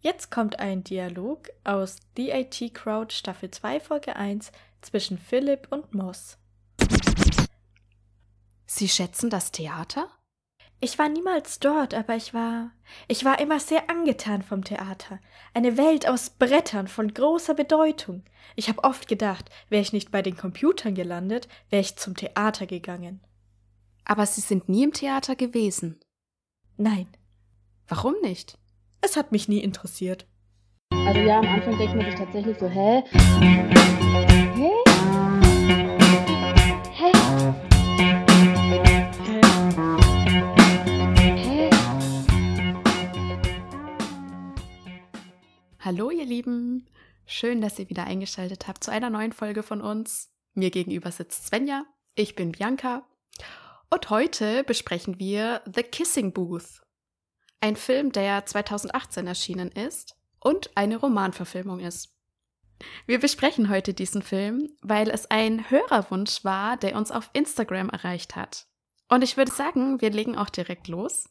Jetzt kommt ein Dialog aus The IT Crowd Staffel 2 Folge 1 zwischen Philipp und Moss. Sie schätzen das Theater? Ich war niemals dort, aber ich war. Ich war immer sehr angetan vom Theater. Eine Welt aus Brettern von großer Bedeutung. Ich habe oft gedacht, wäre ich nicht bei den Computern gelandet, wäre ich zum Theater gegangen. Aber Sie sind nie im Theater gewesen. Nein, Warum nicht? Es hat mich nie interessiert. Also ja, am Anfang denkt man sich tatsächlich so, hä? Hä? Hä? Hä? Hallo ihr Lieben, schön, dass ihr wieder eingeschaltet habt zu einer neuen Folge von uns. Mir gegenüber sitzt Svenja, ich bin Bianca und heute besprechen wir The Kissing Booth. Ein Film, der 2018 erschienen ist und eine Romanverfilmung ist. Wir besprechen heute diesen Film, weil es ein Hörerwunsch war, der uns auf Instagram erreicht hat. Und ich würde sagen, wir legen auch direkt los.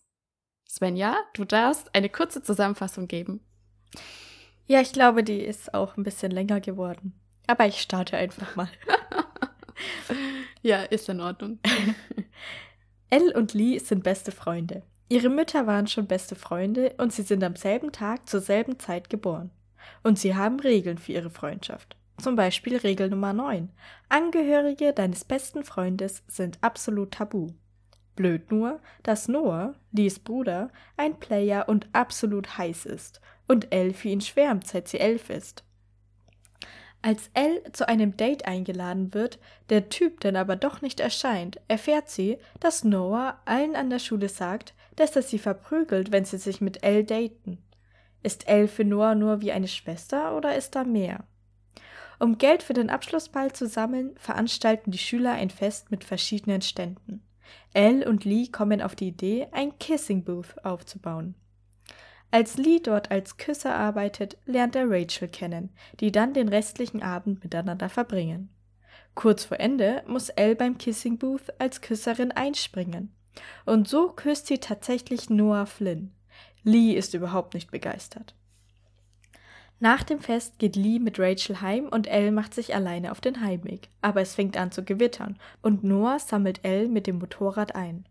Svenja, du darfst eine kurze Zusammenfassung geben. Ja, ich glaube, die ist auch ein bisschen länger geworden. Aber ich starte einfach mal. Ja, ist in Ordnung. Elle und Lee sind beste Freunde. Ihre Mütter waren schon beste Freunde und sie sind am selben Tag zur selben Zeit geboren. Und sie haben Regeln für ihre Freundschaft. Zum Beispiel Regel Nummer 9. Angehörige deines besten Freundes sind absolut tabu. Blöd nur, dass Noah, Lees Bruder, ein Player und absolut heiß ist und Elle für ihn schwärmt, seit sie elf ist. Als Elle zu einem Date eingeladen wird, der Typ dann aber doch nicht erscheint, erfährt sie, dass Noah allen an der Schule sagt, dass er sie verprügelt, wenn sie sich mit Elle daten. Ist Elle für Noah nur wie eine Schwester oder ist da mehr? Um Geld für den Abschlussball zu sammeln, veranstalten die Schüler ein Fest mit verschiedenen Ständen. Elle und Lee kommen auf die Idee, ein Kissing Booth aufzubauen. Als Lee dort als Küsser arbeitet, lernt er Rachel kennen, die dann den restlichen Abend miteinander verbringen. Kurz vor Ende muss Elle beim Kissing Booth als Küsserin einspringen. Und so küsst sie tatsächlich Noah Flynn. Lee ist überhaupt nicht begeistert. Nach dem Fest geht Lee mit Rachel heim und Elle macht sich alleine auf den Heimweg. Aber es fängt an zu gewittern und Noah sammelt Elle mit dem Motorrad ein.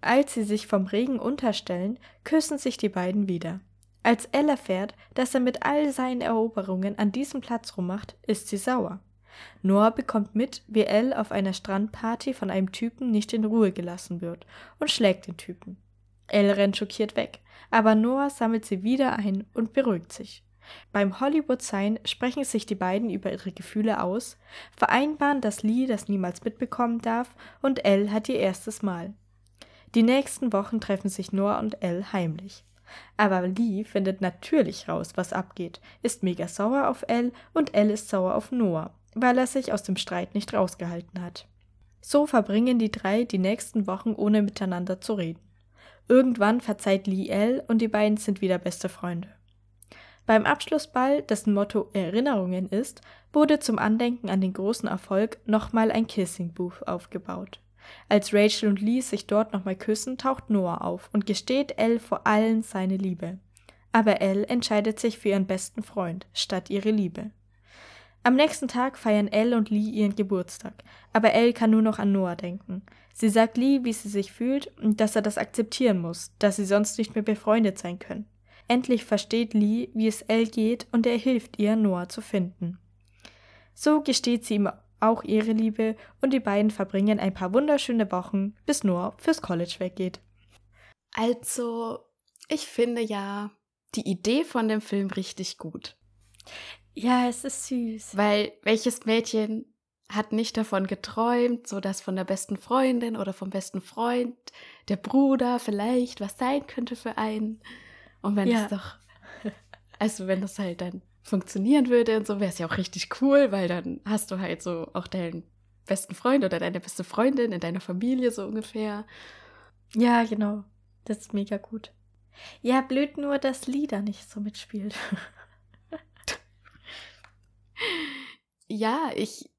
Als sie sich vom Regen unterstellen, küssen sich die beiden wieder. Als Elle erfährt, dass er mit all seinen Eroberungen an diesem Platz rummacht, ist sie sauer. Noah bekommt mit, wie Elle auf einer Strandparty von einem Typen nicht in Ruhe gelassen wird und schlägt den Typen. Elle rennt schockiert weg, aber Noah sammelt sie wieder ein und beruhigt sich. Beim Hollywood-Sign sprechen sich die beiden über ihre Gefühle aus, vereinbaren, dass Lee das niemals mitbekommen darf und Elle hat ihr erstes Mal. Die nächsten Wochen treffen sich Noah und Elle heimlich. Aber Lee findet natürlich raus, was abgeht, ist mega sauer auf Elle und Elle ist sauer auf Noah, weil er sich aus dem Streit nicht rausgehalten hat. So verbringen die drei die nächsten Wochen ohne miteinander zu reden. Irgendwann verzeiht Lee Elle und die beiden sind wieder beste Freunde. Beim Abschlussball, dessen Motto Erinnerungen ist, wurde zum Andenken an den großen Erfolg nochmal ein Kissing Booth aufgebaut. Als Rachel und Lee sich dort nochmal küssen, taucht Noah auf und gesteht Elle vor allen seine Liebe. Aber Elle entscheidet sich für ihren besten Freund statt ihre Liebe. Am nächsten Tag feiern Elle und Lee ihren Geburtstag, aber Elle kann nur noch an Noah denken. Sie sagt Lee, wie sie sich fühlt und dass er das akzeptieren muss, dass sie sonst nicht mehr befreundet sein können. Endlich versteht Lee, wie es Elle geht und er hilft ihr, Noah zu finden. So gesteht sie ihm auch ihre Liebe und die beiden verbringen ein paar wunderschöne Wochen, bis Noah fürs College weggeht. Also, ich finde ja die Idee von dem Film richtig gut. Ja, es ist süß. Weil welches Mädchen hat nicht davon geträumt, so dass von der besten Freundin oder vom besten Freund der Bruder vielleicht was sein könnte für einen. Und wenn Ja. es doch, also wenn das halt dann funktionieren würde und so, wäre es ja auch richtig cool, weil dann hast du halt so auch deinen besten Freund oder deine beste Freundin in deiner Familie so ungefähr. Ja, genau. Das ist mega gut. Ja, blöd nur, dass Lee da nicht so mitspielt. Ja, ich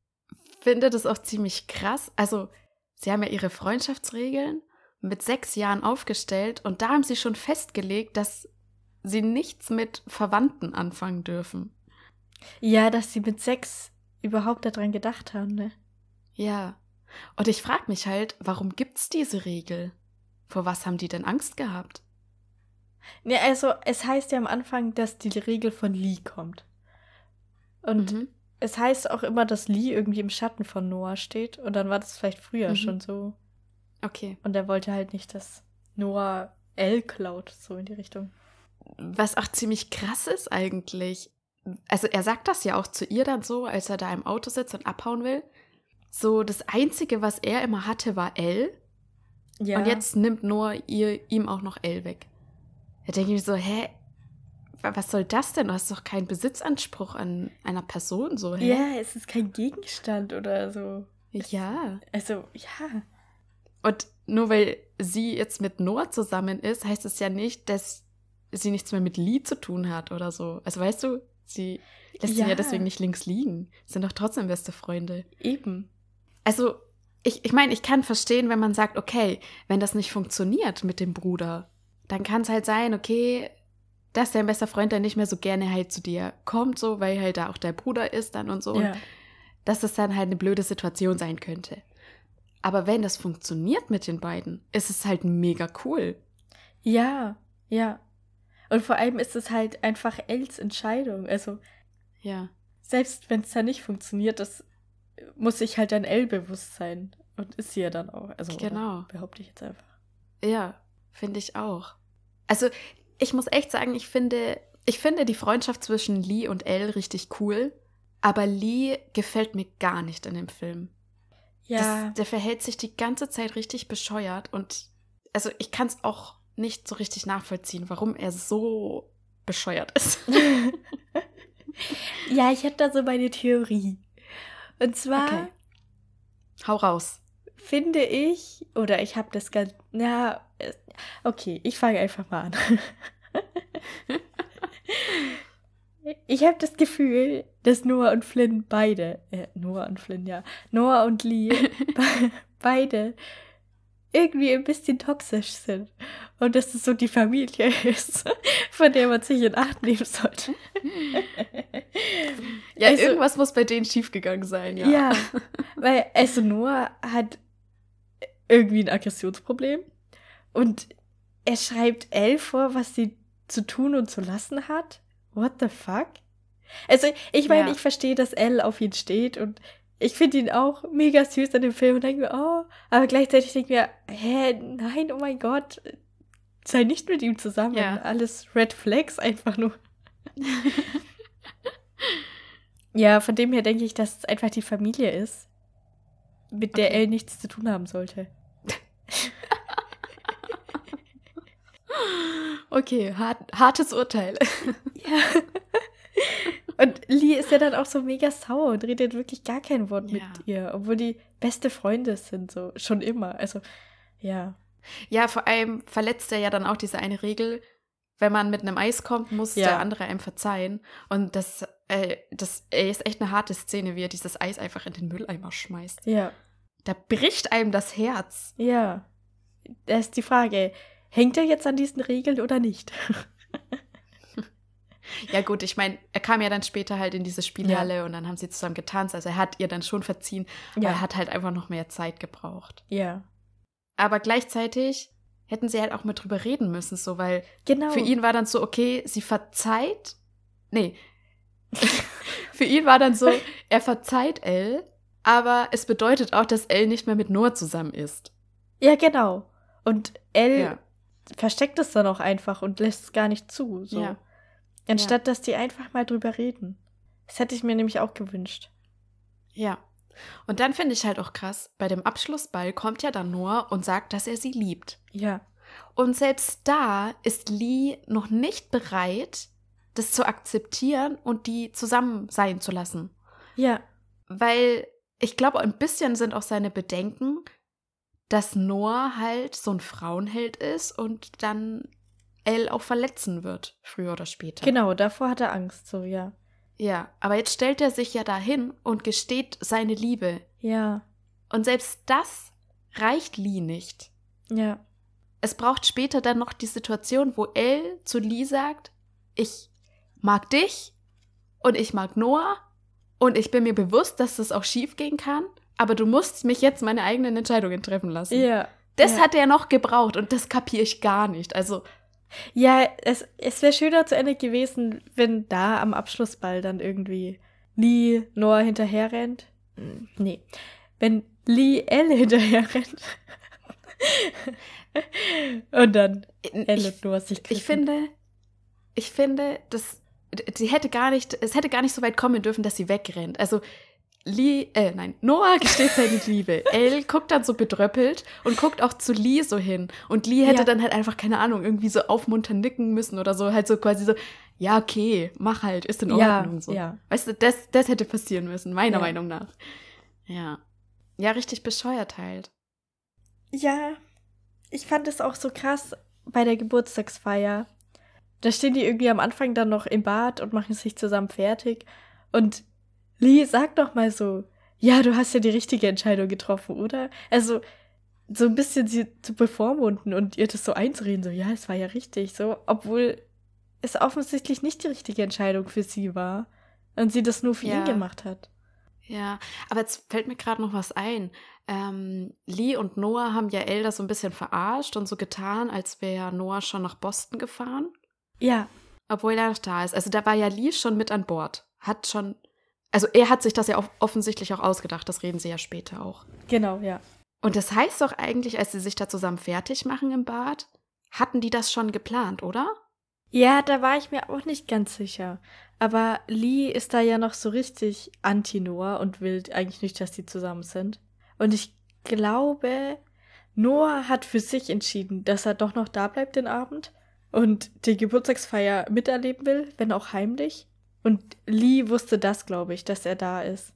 finde das auch ziemlich krass. Also, sie haben ja ihre Freundschaftsregeln mit sechs Jahren aufgestellt und da haben sie schon festgelegt, dass sie nichts mit Verwandten anfangen dürfen. Ja, dass sie mit sechs überhaupt daran gedacht haben, ne? Ja. Und ich frage mich halt, warum gibt's diese Regel? Vor was haben die denn Angst gehabt? Ne, also es heißt ja am Anfang, dass die Regel von Lee kommt. Und Mhm. Es heißt auch immer, dass Lee irgendwie im Schatten von Noah steht. Und dann war das vielleicht früher Mhm. schon so. Okay. Und er wollte halt nicht, dass Noah L klaut, so in die Richtung. Was auch ziemlich krass ist eigentlich. Also er sagt das ja auch zu ihr dann so, als er da im Auto sitzt und abhauen will. So, das Einzige, was er immer hatte, war L. Ja. Und jetzt nimmt Noah ihr, ihm auch noch L weg. Da denke ich mir so, hä? Wa- Was soll das denn? Du hast doch keinen Besitzanspruch an einer Person, so, hä? Ja, es ist kein Gegenstand oder so. Ja. Also, ja. Und nur weil sie jetzt mit Noah zusammen ist, heißt es ja nicht, dass sie nichts mehr mit Lee zu tun hat oder so. Also weißt du, sie lässt ihn Ja. ja deswegen nicht links liegen. Sind doch trotzdem beste Freunde. Eben. Also, ich, ich meine, ich kann verstehen, wenn man sagt, okay, wenn das nicht funktioniert mit dem Bruder, dann kann es halt sein, okay, dass dein bester Freund dann nicht mehr so gerne halt zu dir kommt, so, weil halt da auch der Bruder ist dann und so. Ja. Und dass es dann halt eine blöde Situation sein könnte. Aber wenn das funktioniert mit den beiden, ist es halt mega cool. Ja, ja. Und vor allem ist es halt einfach Els Entscheidung. Also, Ja. selbst wenn es da nicht funktioniert, das muss sich halt dann L bewusst sein. Und ist sie ja dann auch. Also, Genau. Behaupte ich jetzt einfach. Ja, finde ich auch. Also, ich muss echt sagen, ich finde, ich finde die Freundschaft zwischen Lee und Elle richtig cool. Aber Lee gefällt mir gar nicht in dem Film. Ja. Das, der verhält sich die ganze Zeit richtig bescheuert und also ich kann es auch nicht so richtig nachvollziehen, warum er so bescheuert ist. ja, ich habe da so meine Theorie. Und zwar Okay. Hau raus. Finde ich, oder ich habe das ganz. Na, äh, okay, ich fange einfach mal an. ich habe das Gefühl, dass Noah und Flynn beide, äh, Noah und Flynn, ja, Noah und Lee be beide irgendwie ein bisschen toxisch sind. Und dass es so die Familie ist, von der man sich in Acht nehmen sollte. Ja, Also- irgendwas muss bei denen schiefgegangen sein, ja. Ja, weil also Noah hat irgendwie ein Aggressionsproblem und er schreibt Elle vor, was sie zu tun und zu lassen hat. What the fuck? Also ich meine, Ja. ich verstehe, dass Elle auf ihn steht und ich finde ihn auch mega süß an dem Film und denke mir, oh, aber gleichzeitig denke ich mir, hä, nein, oh mein Gott, sei nicht mit ihm zusammen. Ja. Alles Red Flags einfach nur. Ja, von dem her denke ich, dass es einfach die Familie ist, mit der Okay. Elle nichts zu tun haben sollte. Okay, hart, hartes Urteil. Ja. Und Lee ist ja dann auch so mega sauer und redet wirklich gar kein Wort Ja. mit ihr, obwohl die beste Freunde sind, so schon immer. Also, ja. Ja, vor allem verletzt er ja dann auch diese eine Regel, wenn man mit einem Eis kommt, muss Ja. der andere einem verzeihen. Und das, äh, das ey, ist echt eine harte Szene, wie er dieses Eis einfach in den Mülleimer schmeißt. Ja. Da bricht einem das Herz. Ja. Da ist die Frage, hängt er jetzt an diesen Regeln oder nicht? Ja gut, ich meine, er kam ja dann später halt in diese Spielhalle und dann haben sie zusammen getanzt. Also er hat ihr dann schon verziehen, aber er hat halt einfach noch mehr Zeit gebraucht. Ja. Aber gleichzeitig hätten sie halt auch mal drüber reden müssen, so, weil Genau. Für ihn war dann so, okay, sie verzeiht. Nee. Für ihn war dann so, er verzeiht Elle, aber es bedeutet auch, dass Elle nicht mehr mit Noah zusammen ist. Ja, genau. Und Elle Ja. versteckt es dann auch einfach und lässt es gar nicht zu. So. Ja. Anstatt dass die einfach mal drüber reden. Das hätte ich mir nämlich auch gewünscht. Ja. Und dann finde ich halt auch krass, bei dem Abschlussball kommt ja dann Noah und sagt, dass er sie liebt. Ja. Und selbst da ist Lee noch nicht bereit, das zu akzeptieren und die zusammen sein zu lassen. Ja. Weil ich glaube, ein bisschen sind auch seine Bedenken, dass Noah halt so ein Frauenheld ist und dann Elle auch verletzen wird, früher oder später. Genau, davor hat er Angst, so, ja. Ja, aber jetzt stellt er sich ja dahin und gesteht seine Liebe. Ja. Und selbst das reicht Lee nicht. Ja. es braucht später dann noch die Situation, wo Elle zu Lee sagt, ich mag dich und ich mag Noah und ich bin mir bewusst, dass das auch schief gehen kann, aber du musst mich jetzt meine eigenen Entscheidungen treffen lassen. Ja. Das ja. hat er noch gebraucht und das kapiere ich gar nicht. Also, Ja, es, es wäre schöner zu Ende gewesen, wenn da am Abschlussball dann irgendwie Lee Noah hinterher rennt. Hm, Nee. Wenn Lee Elle hinterher rennt. Und dann Elle ich, Noah sich ich finde, ich finde, dass sie hätte gar nicht, es hätte gar nicht so weit kommen dürfen, dass sie wegrennt. Also Lee, äh, nein, Noah gesteht seine Liebe. Elle guckt dann so bedröppelt und guckt auch zu Lee so hin. Und Lee hätte Ja. dann halt einfach, keine Ahnung, irgendwie so aufmunternd nicken müssen oder so, halt so quasi so, ja, okay, mach halt, ist in Ja, Ordnung. so. ja. Weißt du, das, das hätte passieren müssen, meiner Ja. Meinung nach. Ja. Ja, richtig bescheuert halt. Ja, ich fand es auch so krass bei der Geburtstagsfeier. Da stehen die irgendwie am Anfang dann noch im Bad und machen sich zusammen fertig. Und Lee sagt doch mal so, ja, du hast ja die richtige Entscheidung getroffen, oder? Also so ein bisschen sie zu bevormunden und ihr das so einzureden, so, ja, es war ja richtig, so, obwohl es offensichtlich nicht die richtige Entscheidung für sie war und sie das nur für Ja. ihn gemacht hat. Ja, aber jetzt fällt mir gerade noch was ein. Ähm, Lee und Noah haben ja Elda so ein bisschen verarscht und so getan, als wäre Noah schon nach Boston gefahren, Ja, obwohl er noch da ist. Also da war ja Lee schon mit an Bord. Hat schon, also er hat sich das ja auch offensichtlich auch ausgedacht, das reden sie ja später auch. genau, ja. Und das heißt doch eigentlich, als sie sich da zusammen fertig machen im Bad, hatten die das schon geplant, oder? Ja, da war ich mir auch nicht ganz sicher. Aber Lee ist da ja noch so richtig anti-Noah und will eigentlich nicht, dass die zusammen sind. Und ich glaube, Noah hat für sich entschieden, dass er doch noch da bleibt den Abend und die Geburtstagsfeier miterleben will, wenn auch heimlich. Und Lee wusste das, glaube ich, dass er da ist.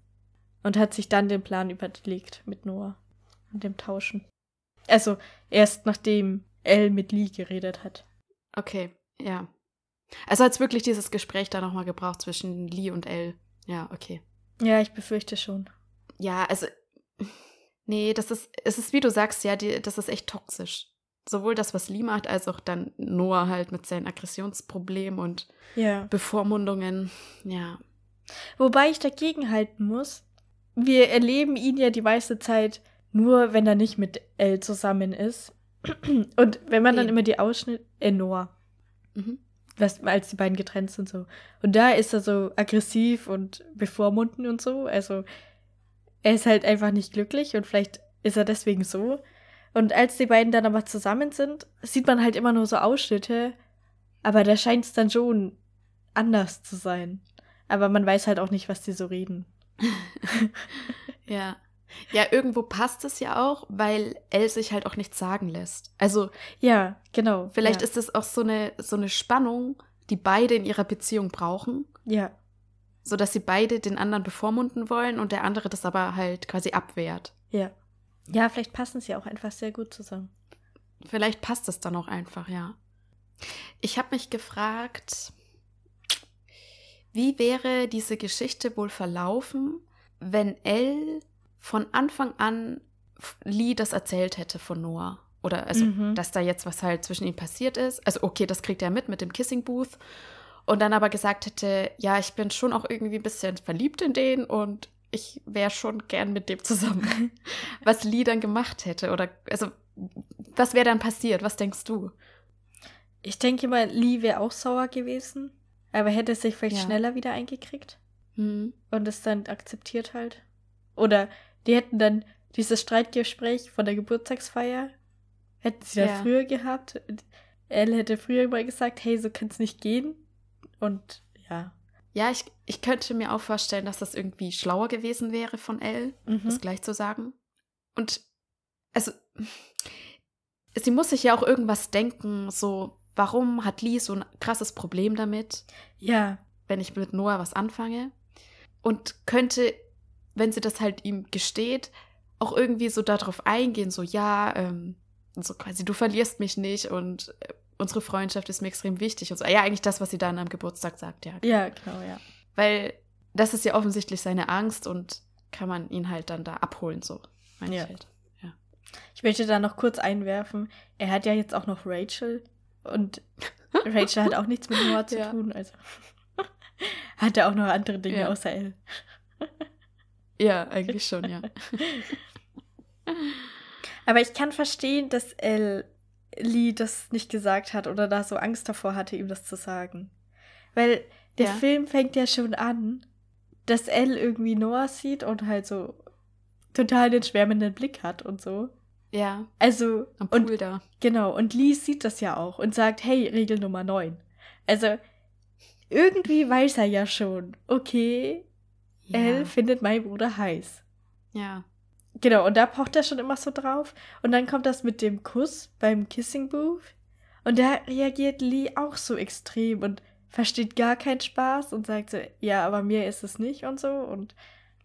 Und hat sich dann den Plan überlegt mit Noah und dem Tauschen. Also erst nachdem Elle mit Lee geredet hat. Okay, ja. Also hat es wirklich dieses Gespräch da nochmal gebraucht zwischen Lee und Elle. Ja, okay. Ja, ich befürchte schon. Ja, also, nee, das ist, es ist wie du sagst, ja, die, das ist echt toxisch. Sowohl das, was Lee macht, als auch dann Noah halt mit seinen Aggressionsproblemen und Ja. Bevormundungen. Ja. Wobei ich dagegen halten muss, wir erleben ihn ja die meiste Zeit nur, wenn er nicht mit Elle zusammen ist. Und wenn man dann immer die Ausschnitte, äh, Noah, Mhm. was, als die beiden getrennt sind so. Und da ist er so aggressiv und bevormundend und so. Also er ist halt einfach nicht glücklich und vielleicht ist er deswegen so. Und als die beiden dann aber zusammen sind, sieht man halt immer nur so Ausschnitte. Aber da scheint es dann schon anders zu sein. Aber man weiß halt auch nicht, was die so reden. Ja. Ja, irgendwo passt es ja auch, weil Elle sich halt auch nichts sagen lässt. Also, Ja, genau. vielleicht ja. ist es auch so eine, so eine Spannung, die beide in ihrer Beziehung brauchen. Ja, so dass sie beide den anderen bevormunden wollen und der andere das aber halt quasi abwehrt. ja. Ja, vielleicht passen sie auch einfach sehr gut zusammen. Vielleicht passt es dann auch einfach, ja. Ich habe mich gefragt, wie wäre diese Geschichte wohl verlaufen, wenn Elle von Anfang an Lee das erzählt hätte von Noah? Oder also, Mhm. dass da jetzt was halt zwischen ihnen passiert ist. Also, okay, das kriegt er mit mit dem Kissing Booth. Und dann aber gesagt hätte, ja, ich bin schon auch irgendwie ein bisschen verliebt in den und ich wäre schon gern mit dem zusammen. was Lee dann gemacht hätte. Oder, also, was wäre dann passiert? Was denkst du? Ich denke mal, Lee wäre auch sauer gewesen, aber hätte sich vielleicht Ja. schneller wieder eingekriegt Hm. und es dann akzeptiert halt. Oder die hätten dann dieses Streitgespräch von der Geburtstagsfeier, hätten sie dann Ja. früher gehabt. Elle hätte früher mal gesagt, hey, so kann es nicht gehen. Und ja. Ja, ich, ich könnte mir auch vorstellen, dass das irgendwie schlauer gewesen wäre von Elle, Mhm. das gleich zu sagen. Und also, sie muss sich ja auch irgendwas denken, so, warum hat Lee so ein krasses Problem damit, Ja, wenn ich mit Noah was anfange? Und könnte, wenn sie das halt ihm gesteht, auch irgendwie so darauf eingehen, so, ja, ähm, so quasi, du verlierst mich nicht und äh, unsere Freundschaft ist mir extrem wichtig und so. Ja, eigentlich das, was sie dann am Geburtstag sagt, ja. ja, genau, ja. Weil das ist ja offensichtlich seine Angst und kann man ihn halt dann da abholen, so. Meine Ja. ich halt. Ja. Ich möchte da noch kurz einwerfen, er hat ja jetzt auch noch Rachel und Rachel hat auch nichts mit Noah zu Ja. tun, also hat er auch noch andere Dinge Ja. außer Elle. Ja, eigentlich schon, ja. Aber ich kann verstehen, dass Elle Lee das nicht gesagt hat oder da so Angst davor hatte, ihm das zu sagen. Weil der Ja. Film fängt ja schon an, dass Elle irgendwie Noah sieht und halt so total den schwärmenden Blick hat und so. Ja, Also, am und Pool da. Genau, und Lee sieht das ja auch und sagt, hey, Regel Nummer 9. Also, irgendwie weiß er ja schon, okay, Ja. Elle findet meinen Bruder heiß. ja. Genau, und da pocht er schon immer so drauf. Und dann kommt das mit dem Kuss beim Kissing Booth. Und da reagiert Lee auch so extrem und versteht gar keinen Spaß und sagt so, ja, aber mir ist es nicht und so. Und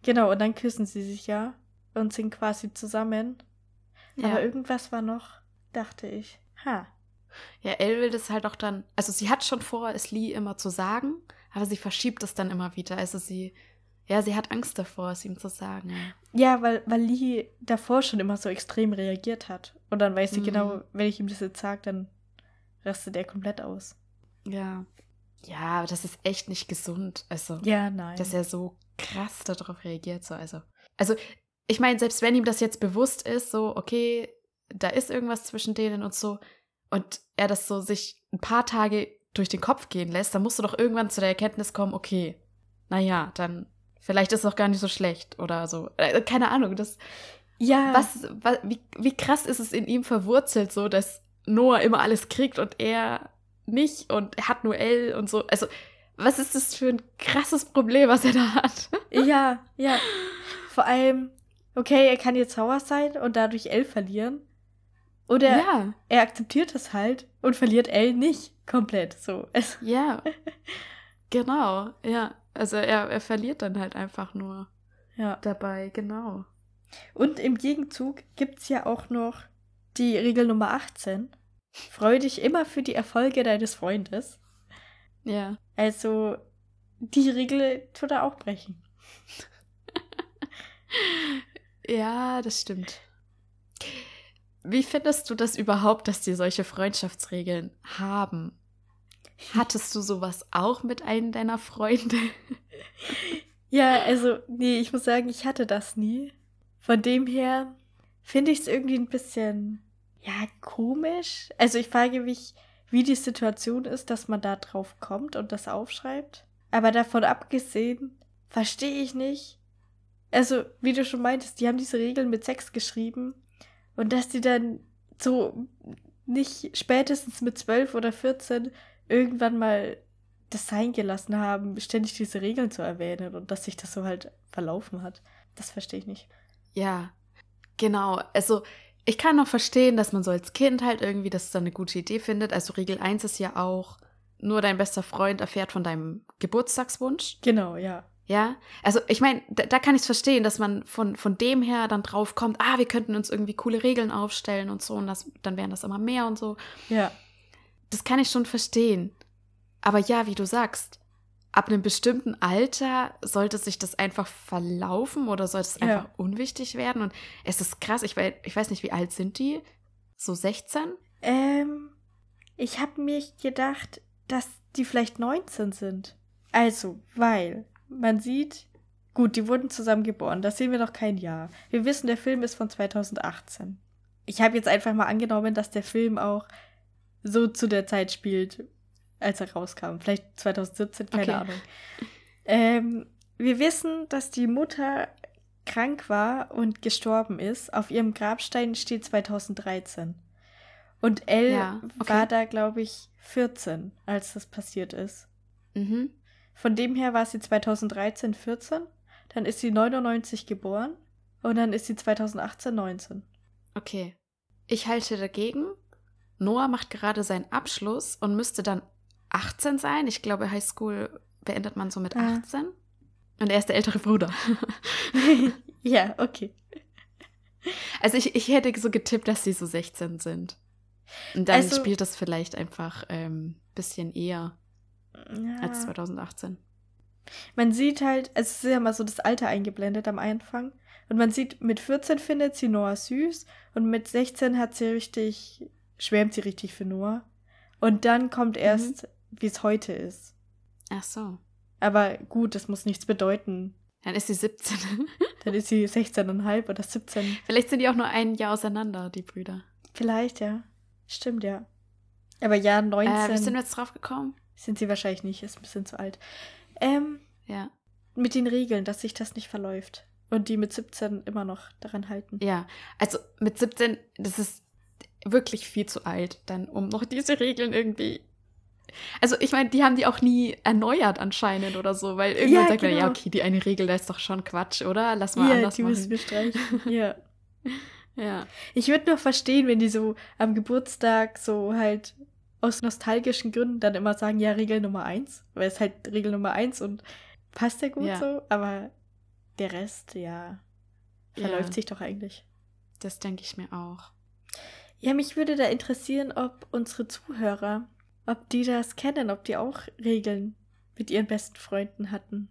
genau, und dann küssen sie sich ja und sind quasi zusammen. ja. Aber irgendwas war noch, dachte ich. Ha. Ja, Elle will das halt auch dann, also sie hat schon vor, es Lee immer zu sagen, aber sie verschiebt es dann immer wieder. Also sie, ja, sie hat Angst davor, es ihm zu sagen. Ja. Weil, weil Lee davor schon immer so extrem reagiert hat. Und dann weiß sie Mhm. genau, wenn ich ihm das jetzt sage, dann rastet er komplett aus. Ja. Ja, aber das ist echt nicht gesund. Also, Ja, nein. dass er so krass darauf reagiert. So. Also, also, ich meine, selbst wenn ihm das jetzt bewusst ist, so, okay, da ist irgendwas zwischen denen und so, und er das so sich ein paar Tage durch den Kopf gehen lässt, dann musst du doch irgendwann zu der Erkenntnis kommen, okay, naja, dann vielleicht ist es auch gar nicht so schlecht oder so. Äh, keine Ahnung, das, ja, was, was wie, wie krass ist es in ihm verwurzelt, so dass Noah immer alles kriegt und er nicht und er hat nur L und so. Also, was ist das für ein krasses Problem, was er da hat? Ja, ja. Vor allem, okay, er kann jetzt sauer sein und dadurch L verlieren. Oder ja, er akzeptiert es halt und verliert L nicht komplett. So. Es, ja. Genau, ja. Also er, er verliert dann halt einfach nur ja. dabei, genau. Und im Gegenzug gibt es ja auch noch die Regel Nummer 18. Freu dich immer für die Erfolge deines Freundes. Ja. Also, die Regel tut er auch brechen. Ja, das stimmt. Wie findest du das überhaupt, dass die solche Freundschaftsregeln haben? Hattest du sowas auch mit einem deiner Freunde? Ja, also, nee, ich muss sagen, ich hatte das nie. Von dem her finde ich es irgendwie ein bisschen, ja, komisch. Also, ich frage mich, wie die Situation ist, dass man da drauf kommt und das aufschreibt. Aber davon abgesehen, verstehe ich nicht. Also, wie du schon meintest, die haben diese Regeln mit Sex geschrieben und dass die dann so nicht spätestens mit 12 oder 14 irgendwann mal das sein gelassen haben, ständig diese Regeln zu erwähnen und dass sich das so halt verlaufen hat. Das verstehe ich nicht. Ja, genau. Also ich kann noch verstehen, dass man so als Kind halt irgendwie das dann eine gute Idee findet. Also Regel 1 ist ja auch, nur dein bester Freund erfährt von deinem Geburtstagswunsch. Genau, ja. Ja, also ich meine, da, da kann ich es verstehen, dass man von, von dem her dann drauf kommt, ah, wir könnten uns irgendwie coole Regeln aufstellen und so und das, dann wären das immer mehr und so. Ja. Das kann ich schon verstehen. Aber ja, wie du sagst, ab einem bestimmten Alter sollte sich das einfach verlaufen oder sollte es Ja. einfach unwichtig werden. Und es ist krass, ich weiß, ich weiß nicht, wie alt sind die? So 16? Ähm, ich habe mir gedacht, dass die vielleicht 19 sind. Also, weil man sieht, gut, die wurden zusammen geboren. Da sehen wir noch kein Jahr. Wir wissen, der Film ist von 2018. Ich habe jetzt einfach mal angenommen, dass der Film auch so zu der Zeit spielt, als er rauskam. Vielleicht 2017, keine Okay. Ahnung. Ähm, wir wissen, dass die Mutter krank war und gestorben ist. Auf ihrem Grabstein steht 2013. Und Elle Ja, okay. war da, glaube ich, 14, als das passiert ist. Mhm. Von dem her war sie 2013 14, dann ist sie 99 geboren und dann ist sie 2018 19. Okay. Ich halte dagegen. Noah macht gerade seinen Abschluss und müsste dann 18 sein. Ich glaube, Highschool beendet man so mit Ah. 18. Und er ist der ältere Bruder. ja, okay. Also ich, ich hätte so getippt, dass sie so 16 sind. Und dann Also- spielt das vielleicht einfach ein ähm, bisschen eher Ja. als 2018. Man sieht halt, es ist ja mal so das Alter eingeblendet am Anfang. Und man sieht, mit 14 findet sie Noah süß und mit 16 hat sie richtig, schwärmt sie richtig für Noah. Und dann kommt erst, wie es heute ist. Ach so. Aber gut, das muss nichts bedeuten. Dann ist sie 17. Dann ist sie 16,5 oder 17. Vielleicht sind die auch nur ein Jahr auseinander, die Brüder. Vielleicht, ja. Stimmt, ja. Aber ja, 19 Äh, wie sind wir jetzt drauf gekommen? sind sie wahrscheinlich nicht, ist ein bisschen zu alt. Ähm, Ja. mit den Regeln, dass sich das nicht verläuft. Und die mit 17 immer noch daran halten. Ja, also mit 17, das ist wirklich viel zu alt, dann um noch diese Regeln irgendwie. Also ich meine, die haben die auch nie erneuert anscheinend oder so, weil irgendwann Ja, sagt man, ja, genau. okay, die eine Regel, da ist doch schon Quatsch, oder? Lass mal Ja, anders die müssen machen. wir streichen. ja. Ja. Ich würde noch verstehen, wenn die so am Geburtstag so halt aus nostalgischen Gründen dann immer sagen, ja, Regel Nummer eins, weil es halt Regel Nummer eins und passt ja gut Ja. so, aber der Rest, ja, verläuft Ja. sich doch eigentlich. Das denke ich mir auch. Ja, mich würde da interessieren, ob unsere Zuhörer, ob die das kennen, ob die auch Regeln mit ihren besten Freunden hatten.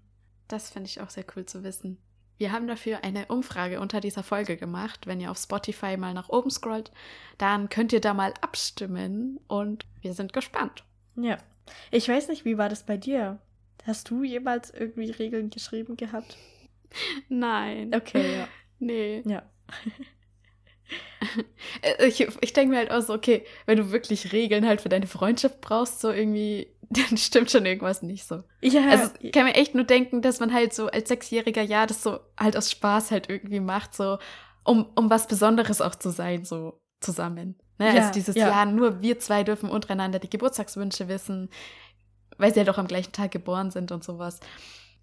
Das finde ich auch sehr cool zu wissen. Wir haben dafür eine Umfrage unter dieser Folge gemacht. Wenn ihr auf Spotify mal nach oben scrollt, dann könnt ihr da mal abstimmen und wir sind gespannt. Ja. Ich weiß nicht, wie war das bei dir? Hast du jemals irgendwie Regeln geschrieben gehabt? Nein. Okay, ja. Nee. Ja. Äh, Ich, ich denke mir halt auch so, okay, wenn du wirklich Regeln halt für deine Freundschaft brauchst, so irgendwie, dann stimmt schon irgendwas nicht so. Ja, Also ich kann mir echt nur denken, dass man halt so als Sechsjähriger ja das so halt aus Spaß halt irgendwie macht, so um, um was Besonderes auch zu sein, so zusammen. Ne? Ja, also dieses ja. Jahr, nur wir zwei dürfen untereinander die Geburtstagswünsche wissen, weil sie halt auch am gleichen Tag geboren sind und sowas.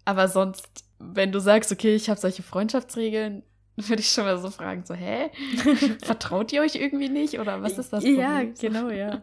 Aber sonst, wenn du sagst, okay, ich habe solche Freundschaftsregeln, würde ich schon mal so fragen, so, hä? Vertraut ihr euch irgendwie nicht? Oder was ist das Problem? Ja, genau, ja.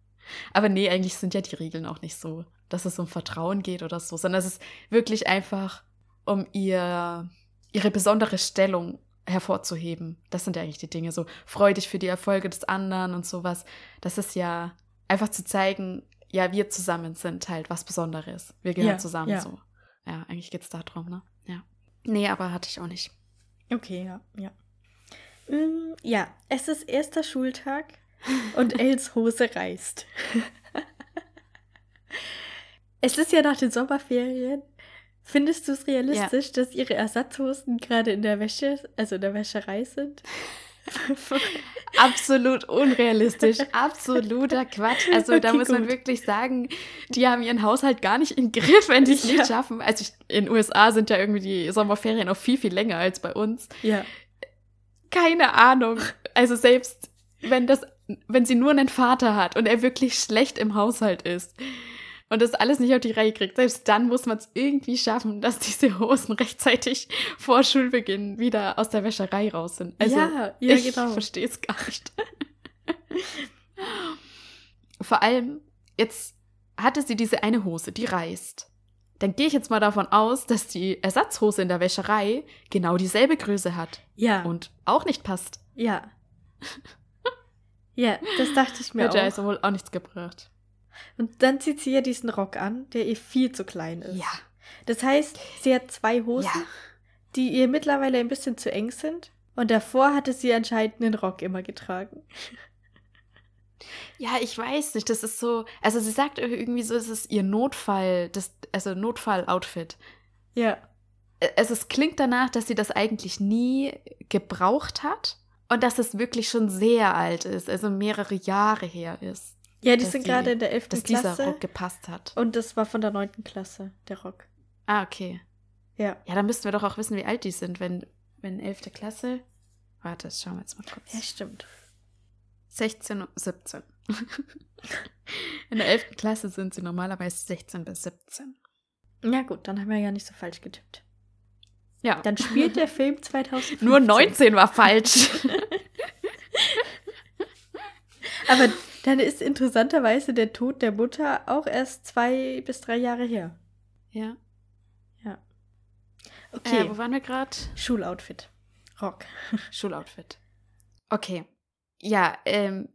Aber nee, eigentlich sind ja die Regeln auch nicht so, dass es um Vertrauen geht oder so, sondern es ist wirklich einfach, um ihr, ihre besondere Stellung hervorzuheben. Das sind ja eigentlich die Dinge, so freu dich für die Erfolge des anderen und sowas. Das ist ja einfach zu zeigen, ja, wir zusammen sind halt was Besonderes. Wir gehören Ja, zusammen ja. so. Ja, eigentlich geht's darum, ne? Ja. Nee, aber hatte ich auch nicht. Okay, ja, ja. Mm, ja, es ist erster Schultag und Els Hose reißt. es ist ja nach den Sommerferien. Findest du es realistisch, dass ihre Ersatzhosen gerade in der Wäsche, also in der Wäscherei sind? Absolut unrealistisch, absoluter Quatsch. Also da Okay, muss man gut. wirklich sagen, die haben ihren Haushalt gar nicht im Griff, wenn die es Ja. nicht schaffen. Also ich, in den USA sind ja irgendwie die Sommerferien auch viel, viel länger als bei uns. ja. Keine Ahnung. Also selbst wenn das, wenn sie nur einen Vater hat und er wirklich schlecht im Haushalt ist und das alles nicht auf die Reihe kriegt, selbst dann muss man es irgendwie schaffen, dass diese Hosen rechtzeitig vor Schulbeginn wieder aus der Wäscherei raus sind. Also ja, ja, ich genau. verstehe es gar nicht. Vor allem, jetzt hatte sie diese eine Hose, die reißt. Dann gehe ich jetzt mal davon aus, dass die Ersatzhose in der Wäscherei genau dieselbe Größe hat Ja, und auch nicht passt. ja. Ja, das dachte ich mir Hätte auch. also wohl auch nichts gebracht. Und dann zieht sie ja diesen Rock an, der ihr viel zu klein ist. Das heißt, sie hat zwei Hosen, Ja. die ihr mittlerweile ein bisschen zu eng sind. Und davor hatte sie anscheinend einen Rock immer getragen. Ja, ich weiß nicht, das ist so, also sie sagt irgendwie so, es ist ihr Notfall, das, also Notfall-Outfit. Ja. Also es klingt danach, dass sie das eigentlich nie gebraucht hat und dass es wirklich schon sehr alt ist, also mehrere Jahre her ist, Ja, die Dass sind die- gerade in der 11. dass dieser Klasse. Rock gepasst hat. Und das war von der 9. Klasse, der Rock. Ah, okay. Ja. Ja, dann müssten wir doch auch wissen, wie alt die sind, wenn, wenn 11. Klasse. Warte, das schauen wir jetzt mal kurz. Ja, stimmt. 16 und 17. In der 11. Klasse sind sie normalerweise 16 bis 17. Ja, gut, dann haben wir ja nicht so falsch getippt. Ja. Dann spielt der Film 2015. Nur 19 war falsch. Aber dann ist interessanterweise der Tod der Mutter auch erst zwei bis drei Jahre her. ja. Okay, Äh, wo waren wir gerade? Schuloutfit. Rock. Schuloutfit. Okay. Ja, ähm,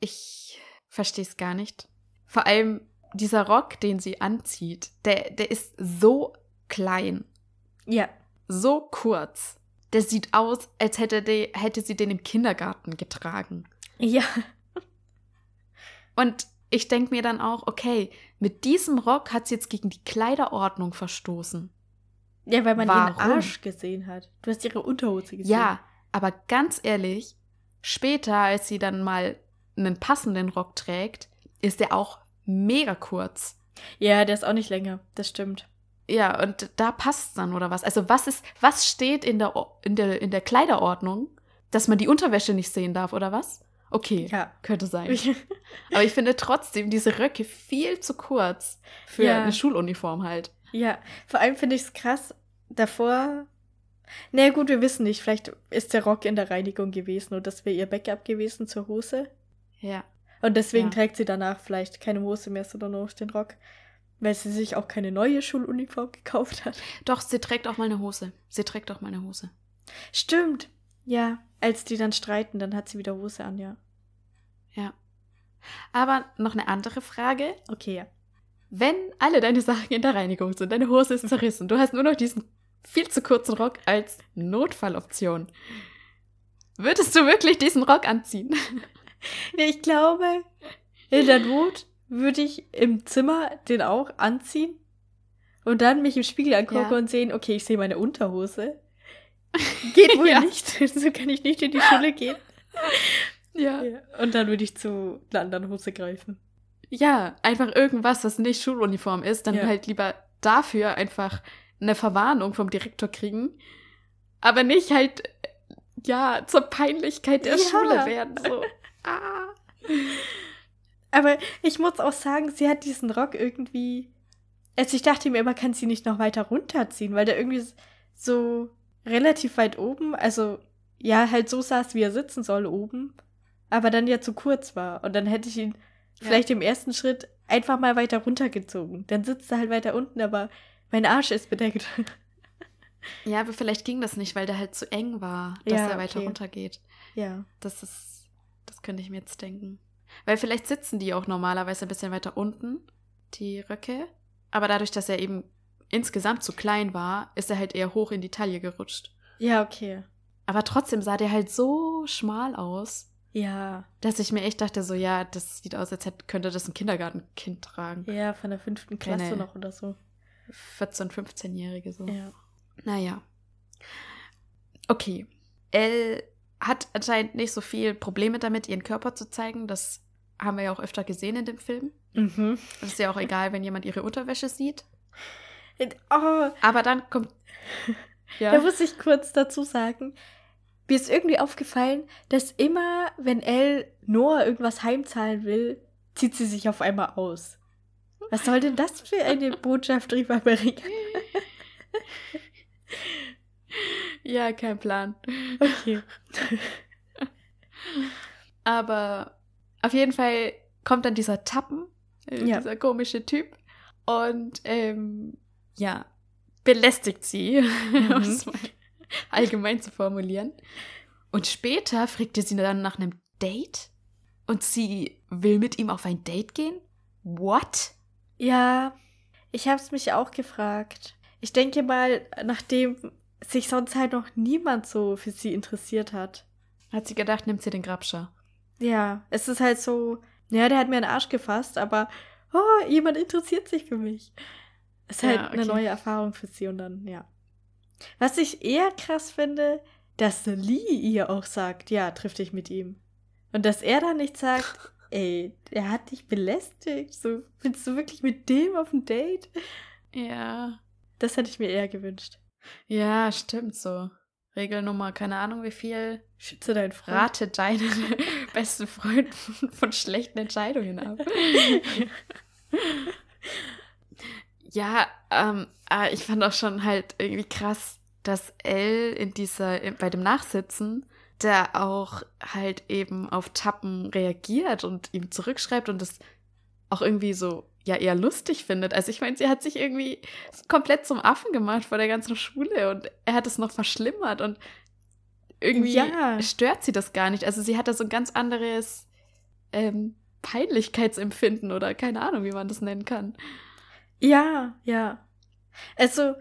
ich verstehe es gar nicht. Vor allem dieser Rock, den sie anzieht, der, der ist so klein. Ja. So kurz. Der sieht aus, als hätte, die, hätte sie den im Kindergarten getragen. Ja. Und ich denke mir dann auch, okay, mit diesem Rock hat sie jetzt gegen die Kleiderordnung verstoßen. Ja, weil man Warum? ihren Arsch gesehen hat. Du hast ihre Unterhose gesehen. Ja, aber ganz ehrlich, später, als sie dann mal einen passenden Rock trägt, ist der auch mega kurz. Ja, der ist auch nicht länger. Das stimmt. Ja, und da passt dann oder was? Also was ist, was steht in der, in der, in der Kleiderordnung, dass man die Unterwäsche nicht sehen darf oder was? Okay, Ja. könnte sein. Aber ich finde trotzdem diese Röcke viel zu kurz für Ja. eine Schuluniform halt. Ja, vor allem finde ich es krass. Davor. Na gut, wir wissen nicht. Vielleicht ist der Rock in der Reinigung gewesen und das wäre ihr Backup gewesen zur Hose. Ja. Und deswegen Ja. trägt sie danach vielleicht keine Hose mehr, sondern nur noch den Rock. Weil sie sich auch keine neue Schuluniform gekauft hat. Doch, sie trägt auch mal eine Hose. Sie trägt auch mal eine Hose. Stimmt. Ja, als die dann streiten, dann hat sie wieder Hose an, ja. Ja. Aber noch eine andere Frage. Okay, ja. Wenn alle deine Sachen in der Reinigung sind, deine Hose ist zerrissen, du hast nur noch diesen viel zu kurzen Rock als Notfalloption. Würdest du wirklich diesen Rock anziehen? Nee, ich glaube, in der Not würde ich im Zimmer den auch anziehen und dann mich im Spiegel angucken Ja. und sehen, okay, ich sehe meine Unterhose. Geht wohl Ja. nicht, so kann ich nicht in die Schule gehen. Ja. Ja. Und dann würde ich zu einer anderen Hose greifen. Ja, einfach irgendwas, was nicht Schuluniform ist, dann Ja. halt lieber dafür einfach eine Verwarnung vom Direktor kriegen, aber nicht halt, ja, zur Peinlichkeit der Ja. Schule werden. So. ah. Aber ich muss auch sagen, sie hat diesen Rock irgendwie. Also ich dachte mir immer, kann sie nicht noch weiter runterziehen, weil der irgendwie so relativ weit oben, also ja, halt so saß, wie er sitzen soll oben, aber dann ja zu kurz war. Und dann hätte ich ihn Ja. vielleicht im ersten Schritt einfach mal weiter runtergezogen. Dann sitzt er halt weiter unten, aber mein Arsch ist bedeckt. Ja, aber vielleicht ging das nicht, weil der halt zu eng war, dass Ja, er weiter okay. runtergeht. ja. Das ist, das könnte ich mir jetzt denken. Weil vielleicht sitzen die auch normalerweise ein bisschen weiter unten, die Röcke. Aber dadurch, dass er eben insgesamt zu klein war, ist er halt eher hoch in die Taille gerutscht. Ja, okay. Aber trotzdem sah der halt so schmal aus, Ja. dass ich mir echt dachte, so, ja, das sieht aus, als hätte, könnte das ein Kindergartenkind tragen. Ja, von der fünften Klasse Keine- noch oder so. 14-, 15-Jährige so. Ja. Naja. Okay. Elle hat anscheinend nicht so viel Probleme damit, ihren Körper zu zeigen. Das haben wir ja auch öfter gesehen in dem Film. Mhm. Es ist ja auch egal, wenn jemand ihre Unterwäsche sieht. Oh, Aber dann kommt. Da muss ich kurz dazu sagen, mir ist irgendwie aufgefallen, dass immer, wenn Elle Noah irgendwas heimzahlen will, zieht sie sich auf einmal aus. Was soll denn das für eine Botschaft rüberbringen? ja, kein Plan. Okay. Aber auf jeden Fall kommt dann dieser Tappen, äh, Ja. dieser komische Typ, und ähm, ja, belästigt sie, Mhm. Es allgemein zu formulieren. Und später fragt er sie dann nach einem Date und sie will mit ihm auf ein Date gehen? What? Ja, ich habe es mich auch gefragt. Ich denke mal, nachdem sich sonst halt noch niemand so für sie interessiert hat. Hat sie gedacht, nimmt sie den Grabscher. Ja, es ist halt so, ja, der hat mir einen Arsch gefasst, aber oh, jemand interessiert sich für mich. Ist halt Ja, eine okay. neue Erfahrung für sie und dann, ja. Was ich eher krass finde, dass Lee ihr auch sagt, ja, triff dich mit ihm. Und dass er dann nicht sagt, ey, er hat dich belästigt, so, willst du wirklich mit dem auf ein Date? Ja. Das hätte ich mir eher gewünscht. Ja, stimmt so. Regelnummer, keine Ahnung wie viel. Schütze deinen Freund. Rate deinen besten Freund von, von schlechten Entscheidungen ab. ja, ähm, aber ich fand auch schon halt irgendwie krass, dass Elle in dieser, bei dem Nachsitzen, der auch halt eben auf Tappen reagiert und ihm zurückschreibt und das auch irgendwie so ja eher lustig findet. Also ich meine, sie hat sich irgendwie komplett zum Affen gemacht vor der ganzen Schule und er hat es noch verschlimmert und irgendwie Ja. stört sie das gar nicht. Also sie hat da so ein ganz anderes ähm, Peinlichkeitsempfinden oder keine Ahnung, wie man das nennen kann. Ja, ja. Also,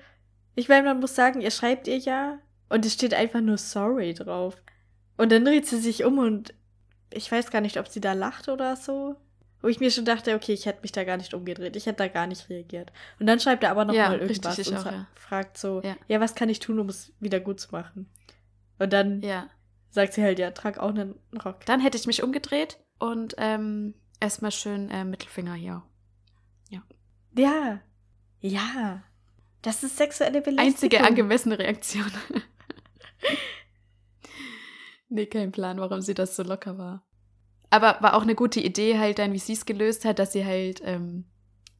Ich meine, man muss sagen, ihr schreibt ihr ja und es steht einfach nur sorry drauf. Und dann dreht sie sich um und ich weiß gar nicht, ob sie da lacht oder so. Wo ich mir schon dachte, okay, ich hätte mich da gar nicht umgedreht. Ich hätte da gar nicht reagiert. Und dann schreibt er aber nochmal Ja, mal richtig, irgendwas ich und auch, ja. fragt so, Ja. ja. was kann ich tun, um es wieder gut zu machen? Und dann Ja. sagt sie halt, ja, trag auch einen Rock. Dann hätte ich mich umgedreht und ähm, erstmal schön äh, Mittelfinger hier. Ja. Ja. Das ist sexuelle Belästigung. Einzige angemessene Reaktion. nee, kein Plan, warum sie das so locker war. Aber war auch eine gute Idee, halt dann, wie sie es gelöst hat, dass sie halt, ähm,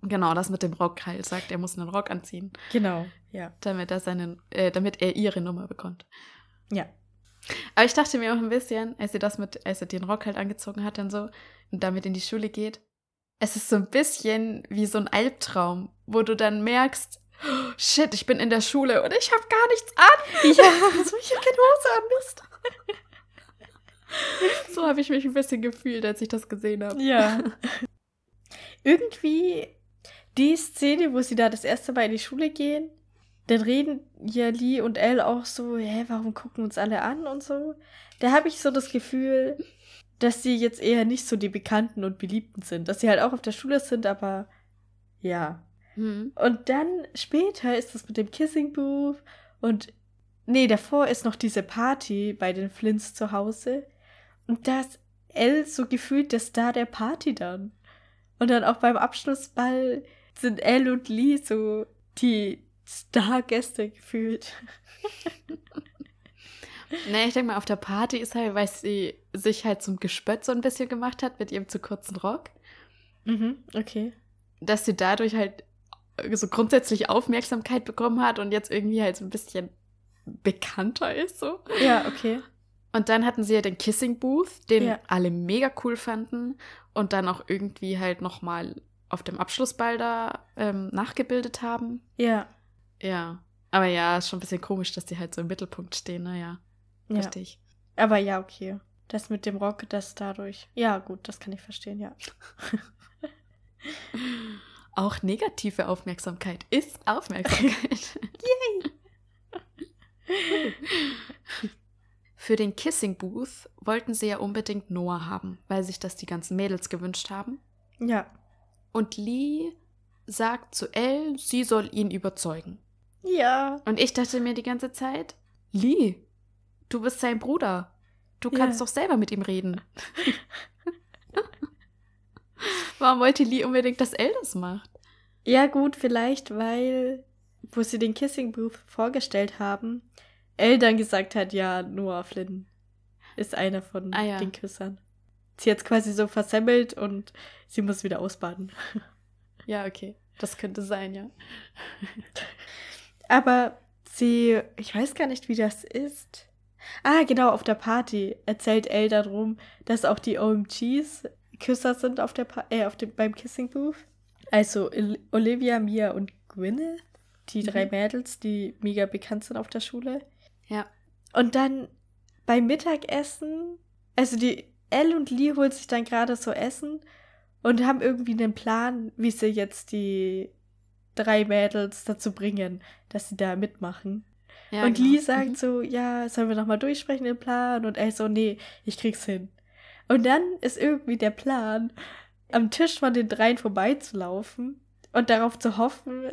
genau, das mit dem Rock halt sagt, er muss einen Rock anziehen, Genau, ja. damit er seinen, äh, damit er ihre Nummer bekommt. Ja. Aber ich dachte mir auch ein bisschen, als sie das mit, als er den Rock halt angezogen hat und so und damit in die Schule geht, es ist so ein bisschen wie so ein Albtraum, wo du dann merkst, oh, shit, ich bin in der Schule und ich habe gar nichts an. Ja. so, ich habe keine Hose an, Mist. so habe ich mich ein bisschen gefühlt, als ich das gesehen habe. Ja. Irgendwie die Szene, wo sie da das erste Mal in die Schule gehen, dann reden ja Lee und Elle auch so, hä, warum gucken uns alle an und so. Da habe ich so das Gefühl, dass sie jetzt eher nicht so die Bekannten und Beliebten sind. Dass sie halt auch auf der Schule sind, aber ja. Hm. Und dann später ist das mit dem Kissing Booth und nee, davor ist noch diese Party bei den Flints zu Hause. Und da ist Elle so gefühlt der Star der Party dann. Und dann auch beim Abschlussball sind Elle und Lee so die Stargäste gefühlt. Nee, ich denke mal, auf der Party ist halt, weil sie sich halt zum Gespött so ein bisschen gemacht hat mit ihrem zu kurzen Rock. Mhm, okay. dass sie dadurch halt so grundsätzlich Aufmerksamkeit bekommen hat und jetzt irgendwie halt so ein bisschen bekannter ist so. Ja, okay. Und dann hatten sie ja den Kissing Booth, den Ja. alle mega cool fanden und dann auch irgendwie halt noch mal auf dem Abschlussball da ähm, nachgebildet haben. Ja. Ja. Aber ja, ist schon ein bisschen komisch, dass die halt so im Mittelpunkt stehen, naja. Ja. Richtig. Aber ja, okay. Das mit dem Rock, das dadurch. Ja, gut, das kann ich verstehen, ja. Auch negative Aufmerksamkeit ist Aufmerksamkeit. Für den Kissing Booth wollten sie ja unbedingt Noah haben, weil sich das die ganzen Mädels gewünscht haben. Ja. Und Lee sagt zu Elle, sie soll ihn überzeugen. Ja. Und ich dachte mir die ganze Zeit, Lee, du bist sein Bruder. Du Ja. kannst doch selber mit ihm reden. Warum wollte Lee unbedingt, dass Elle das macht? Ja, gut, vielleicht, weil, wo sie den Kissing Booth vorgestellt haben, Elle dann gesagt hat, ja, Noah Flynn ist einer von Ah, ja. den Küssern. Sie hat quasi so versemmelt und sie muss wieder ausbaden. Ja, okay. Das könnte sein, ja. Aber sie, ich weiß gar nicht, wie das ist. Ah, genau, auf der Party erzählt Elle darum, dass auch die OMGs Küsser sind auf der pa äh, auf dem, beim Kissing Booth. Also Olivia, Mia und Gwyneth, die drei Mhm. Mädels, die mega bekannt sind auf der Schule. Ja. Und dann beim Mittagessen, also die Elle und Lee holt sich dann gerade so Essen und haben irgendwie einen Plan, wie sie jetzt die drei Mädels dazu bringen, dass sie da mitmachen. Ja und genau. Lee sagt Mhm. so, ja, sollen wir nochmal durchsprechen den Plan? Und Elle so, nee, ich krieg's hin. Und dann ist irgendwie der Plan, am Tisch von den dreien vorbeizulaufen und darauf zu hoffen,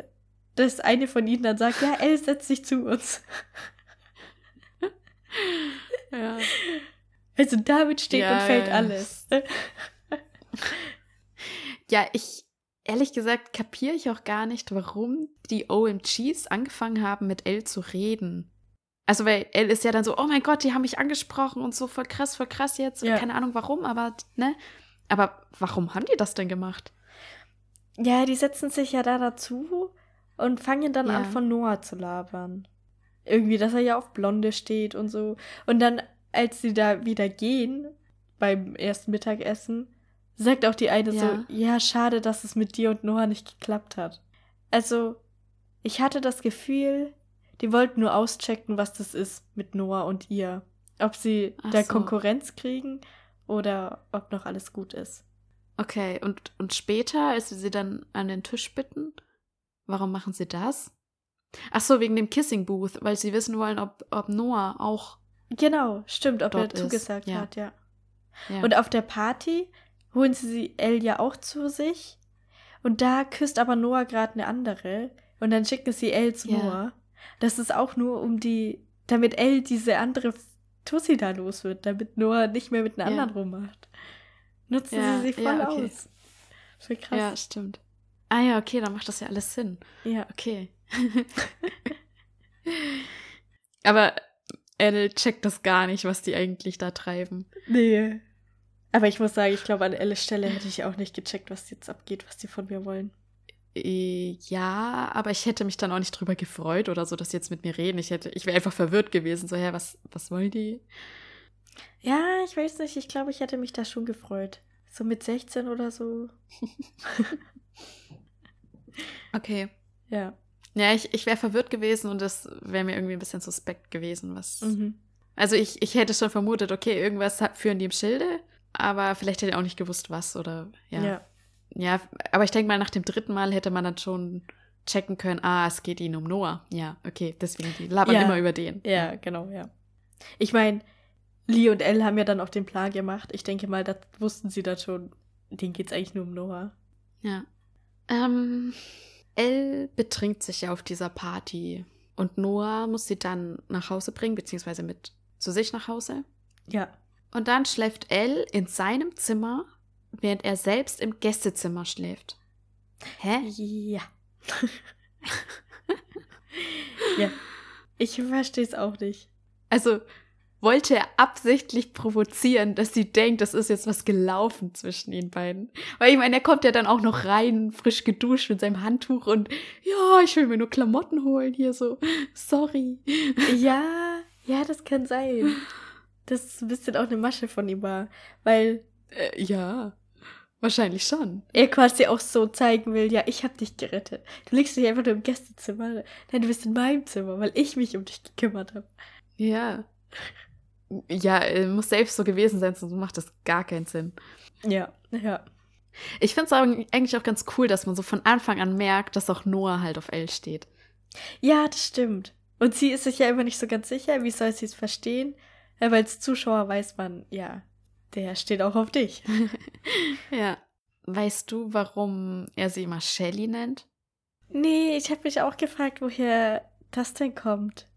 dass eine von ihnen dann sagt, ja, Elle, setz dich zu uns. Ja. Also damit steht Ja, und fällt ja. alles. ja, ich, ehrlich gesagt, kapiere ich auch gar nicht, warum die OMGs angefangen haben, mit Elle zu reden. Also, weil Elle ist ja dann so, oh mein Gott, die haben mich angesprochen und so voll krass, voll krass jetzt. Ja. Keine Ahnung warum, aber, ne? Aber warum haben die das denn gemacht? Ja, die setzen sich ja da dazu und fangen dann Ja. an, von Noah zu labern. Irgendwie, dass er ja auf Blonde steht und so. Und dann, als sie da wieder gehen, beim ersten Mittagessen, sagt auch die eine Ja. so, ja, schade, dass es mit dir und Noah nicht geklappt hat. Also, ich hatte das Gefühl, die wollten nur auschecken, was das ist mit Noah und ihr. Ob sie Ach da so. Konkurrenz kriegen oder ob noch alles gut ist. Okay, und, und später, als sie sie dann an den Tisch bitten, warum machen sie das? Ach so, wegen dem Kissing Booth, weil sie wissen wollen, ob, ob Noah auch. Genau, stimmt, ob er ist, zugesagt ja. hat, ja. Ja. Und auf der Party holen sie Elle ja auch zu sich. Und da küsst aber Noah gerade eine andere. Und dann schicken sie Elle zu Ja. Noah. Das ist auch nur um die, damit Elle diese andere Tussi da los wird, damit Noah nicht mehr mit einer Ja. anderen rummacht. Nutzen Ja, sie sie voll ja, okay. aus. Voll krass. ja, stimmt. Ah ja, okay, dann macht das ja alles Sinn. Ja. Okay. Aber Elle checkt das gar nicht, was die eigentlich da treiben. Nee. Aber ich muss sagen, ich glaube, an Elles Stelle hätte ich auch nicht gecheckt, was jetzt abgeht, was die von mir wollen. Äh, Ja, aber ich hätte mich dann auch nicht drüber gefreut oder so, dass sie jetzt mit mir reden. Ich hätte, ich wäre einfach verwirrt gewesen. So, hä, was, was wollen die? Ja, ich weiß nicht. Ich glaube, ich hätte mich da schon gefreut. So mit 16 oder so. Okay. Ja. Ja, ich, ich wäre verwirrt gewesen und das wäre mir irgendwie ein bisschen suspekt gewesen, was. Mhm. Also ich, ich hätte schon vermutet, okay, irgendwas führen die im Schilde, aber vielleicht hätte ich auch nicht gewusst, was oder ja. Ja. Ja, aber ich denke mal, nach dem dritten Mal hätte man dann schon checken können, ah, es geht ihnen um Noah. Ja, okay, deswegen, die labern Ja. immer über den. Ja, genau, ja. Ich meine, Lee und Elle haben ja dann auch den Plan gemacht. Ich denke mal, das wussten sie dann schon. Denen geht es eigentlich nur um Noah. Ja. Ähm, Elle betrinkt sich ja auf dieser Party und Noah muss sie dann nach Hause bringen, beziehungsweise mit zu sich nach Hause. Ja. Und dann schläft Elle in seinem Zimmer, während er selbst im Gästezimmer schläft. Hä? Ja. ja. Ich verstehe es auch nicht. Also wollte er absichtlich provozieren, dass sie denkt, das ist jetzt was gelaufen zwischen den beiden. Weil ich meine, er kommt ja dann auch noch rein, frisch geduscht mit seinem Handtuch und ja, ich will mir nur Klamotten holen hier so. Sorry. Ja, ja, das kann sein. Das ist ein bisschen auch eine Masche von ihm war. Weil Äh, ja, wahrscheinlich schon. er quasi auch so zeigen will, ja, ich hab dich gerettet. Du liegst nicht einfach nur im Gästezimmer. Nein, du bist in meinem Zimmer, weil ich mich um dich gekümmert habe. Ja. Ja, muss selbst so gewesen sein, sonst macht das gar keinen Sinn. Ja, ja. Ich finde es eigentlich auch ganz cool, dass man so von Anfang an merkt, dass auch Noah halt auf Elle steht. Ja, das stimmt. Und sie ist sich ja immer nicht so ganz sicher, wie soll sie es verstehen? Weil als Zuschauer weiß man, ja, der steht auch auf dich. Ja. Weißt du, warum er sie immer Shelly nennt? Nee, ich habe mich auch gefragt, woher das denn kommt.